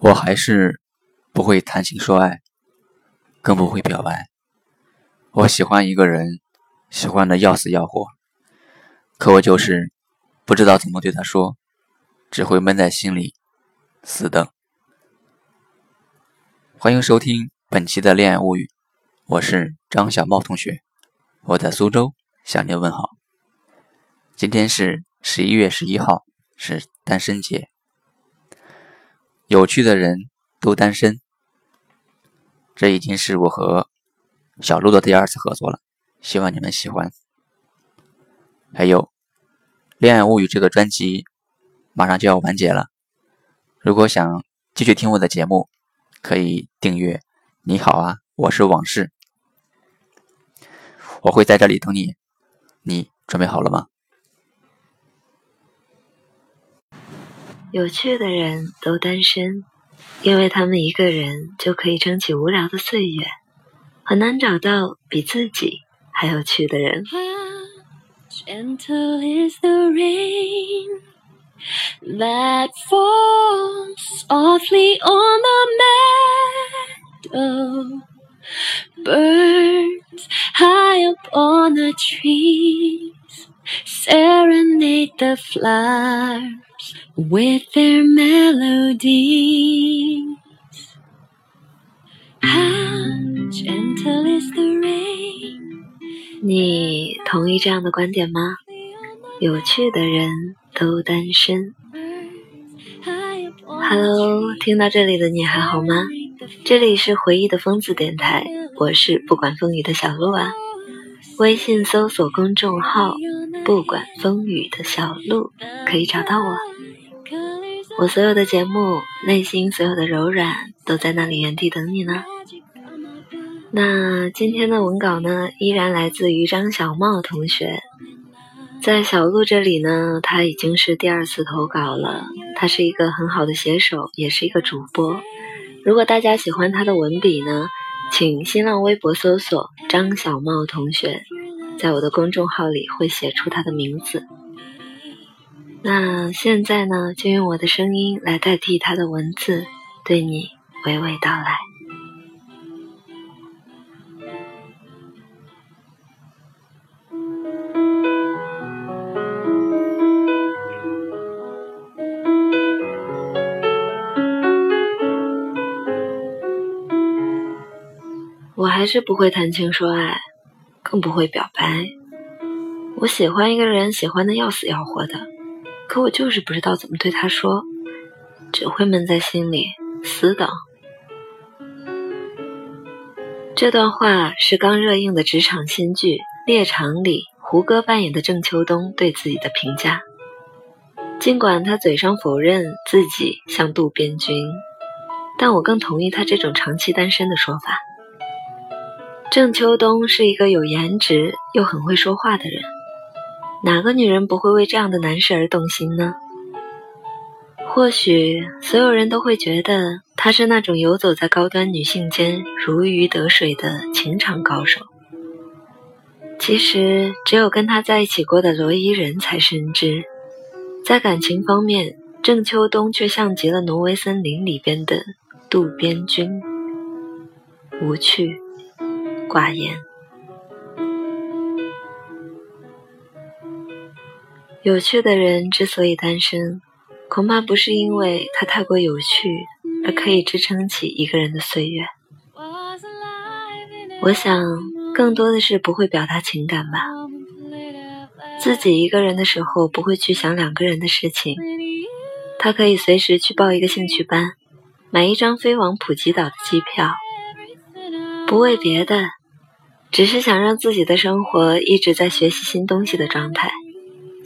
我还是不会谈情说爱，更不会表白。我喜欢一个人，喜欢的要死要活，可我就是不知道怎么对他说，只会闷在心里，死等。欢迎收听本期的恋爱物语，我是张小茂同学，我在苏州向您问好。今天是十一月十一号，是单身节。有趣的人都单身，这已经是我和小鹿的第二次合作了，希望你们喜欢。还有《恋爱物语》这个专辑马上就要完结了，如果想继续听我的节目，可以订阅。你好啊，我是往事，我会在这里等你。你准备好了吗？有趣的人都单身，因为他们一个人就可以撑起无聊的岁月，很难找到比自己还有趣的人。With their melodies. How gentle is the rain. 你同意这样的观点吗？有趣的人都单身。Hello，听到这里的你还好吗？这里是回忆的疯子电台，我是不管风雨的小鹿啊。微信搜索公众号“不管风雨的小鹿”，可以找到我。我所有的节目，内心所有的柔软，都在那里原地等你呢。那今天的文稿呢，依然来自于张小茂同学。在小鹿这里呢，他已经是第二次投稿了。他是一个很好的写手，也是一个主播。如果大家喜欢他的文笔呢，请新浪微博搜索张小茂同学，在我的公众号里会写出他的名字。那现在呢，就用我的声音来代替他的文字，对你娓娓道来。我还是不会谈情说爱，更不会表白。我喜欢一个人，喜欢的要死要活的。可我就是不知道怎么对他说，只会闷在心里死等。这段话是刚热映的职场新剧《猎场》里胡歌扮演的郑秋冬对自己的评价。尽管他嘴上否认自己像渡边君，但我更同意他这种长期单身的说法。郑秋冬是一个有颜值又很会说话的人。哪个女人不会为这样的男士而动心呢？或许所有人都会觉得他是那种游走在高端女性间如鱼得水的情场高手。其实，只有跟他在一起过的罗伊人才深知，在感情方面，郑秋冬却像极了《挪威森林》里边的渡边君，无趣、寡言。有趣的人之所以单身，恐怕不是因为他太过有趣而可以支撑起一个人的岁月。我想，更多的是不会表达情感吧。自己一个人的时候，不会去想两个人的事情。他可以随时去报一个兴趣班，买一张飞往普吉岛的机票，不为别的，只是想让自己的生活一直在学习新东西的状态。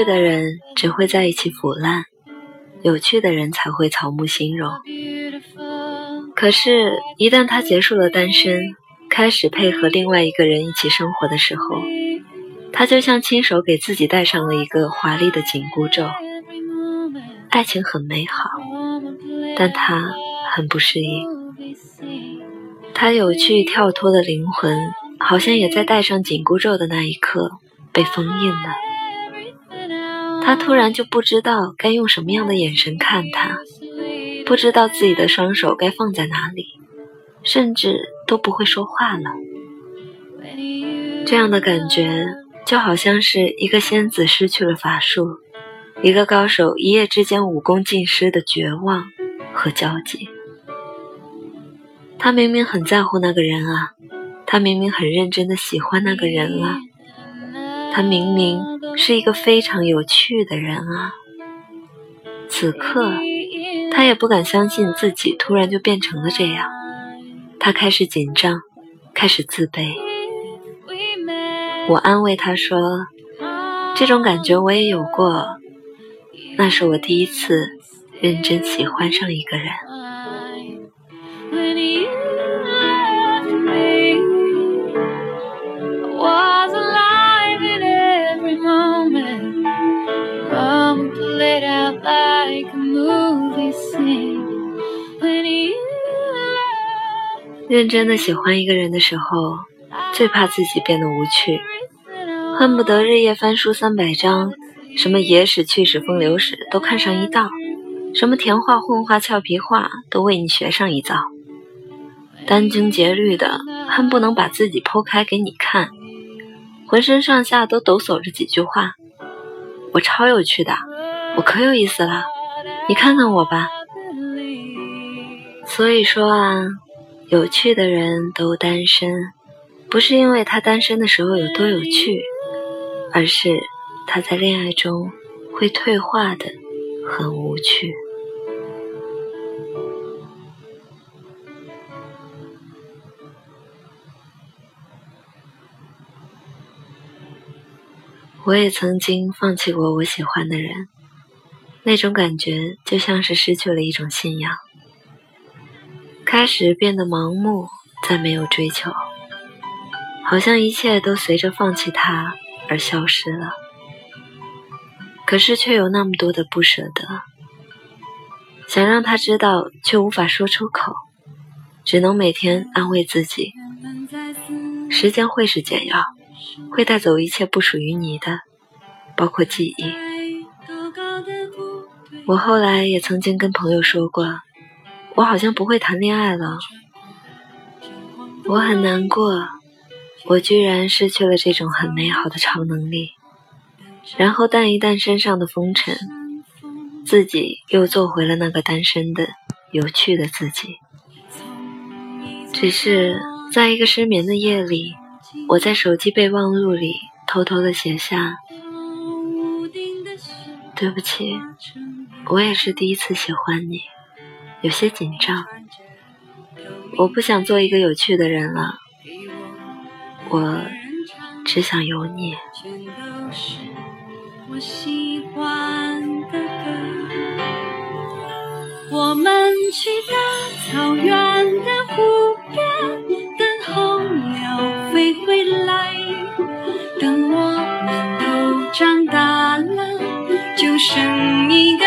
趣的人只会在一起腐烂，有趣的人才会草木兴荣。可是，一旦他结束了单身，开始配合另外一个人一起生活的时候，他就像亲手给自己戴上了一个华丽的紧箍咒。爱情很美好，但他很不适应。他有趣跳脱的灵魂，好像也在戴上紧箍咒的那一刻被封印了。他突然就不知道该用什么样的眼神看他，不知道自己的双手该放在哪里，甚至都不会说话了。这样的感觉就好像是一个仙子失去了法术，一个高手一夜之间武功尽失的绝望和焦急。他明明很在乎那个人啊，他明明很认真的喜欢那个人啊，他明明。是一个非常有趣的人啊！此刻，他也不敢相信自己突然就变成了这样。他开始紧张，开始自卑。我安慰他说：“这种感觉我也有过，那是我第一次认真喜欢上一个人。”认真的喜欢一个人的时候，最怕自己变得无趣，恨不得日夜翻书三百章，什么野史、趣史、风流史都看上一道，什么甜话、混话、俏皮话都为你学上一遭，殚精竭虑的恨不能把自己剖开给你看，浑身上下都抖擞着几句话，我超有趣的，我可有意思了，你看看我吧。所以说啊。有趣的人都单身，不是因为他单身的时候有多有趣，而是他在恋爱中会退化的很无趣。我也曾经放弃过我喜欢的人，那种感觉就像是失去了一种信仰。开始变得盲目，再没有追求，好像一切都随着放弃他而消失了。可是却有那么多的不舍得，想让他知道，却无法说出口，只能每天安慰自己：时间会是解药，会带走一切不属于你的，包括记忆。我后来也曾经跟朋友说过。我好像不会谈恋爱了，我很难过，我居然失去了这种很美好的超能力，然后淡一淡身上的风尘，自己又做回了那个单身的有趣的自己。只是在一个失眠的夜里，我在手机备忘录里偷偷的写下：“对不起，我也是第一次喜欢你。”有些紧张，我不想做一个有趣的人了，我只想有你。我们去大草原的湖边，等候鸟飞回来。等我们都长大了，就生一个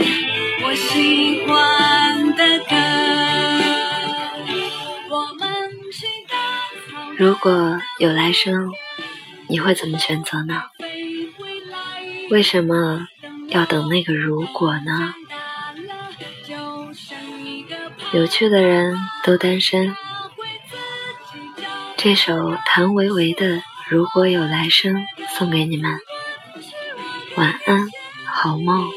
如果有来生，你会怎么选择呢？为什么要等那个如果呢？有趣的人都单身。这首谭维维的《如果有来生》送给你们，晚安，好梦，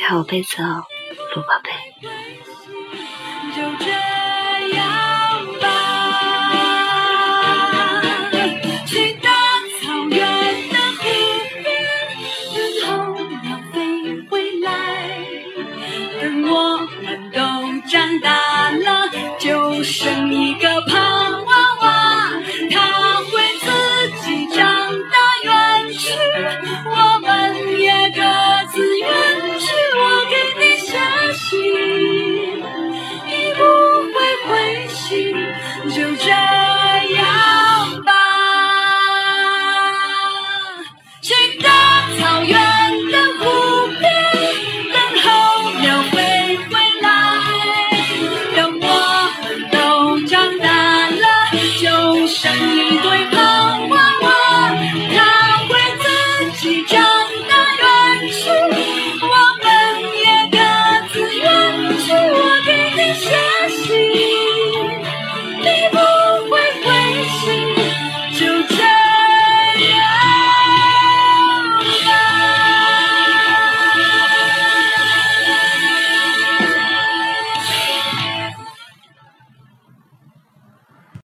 盖好被子哦，鲁宝宝。等我们都长大了就生一个胖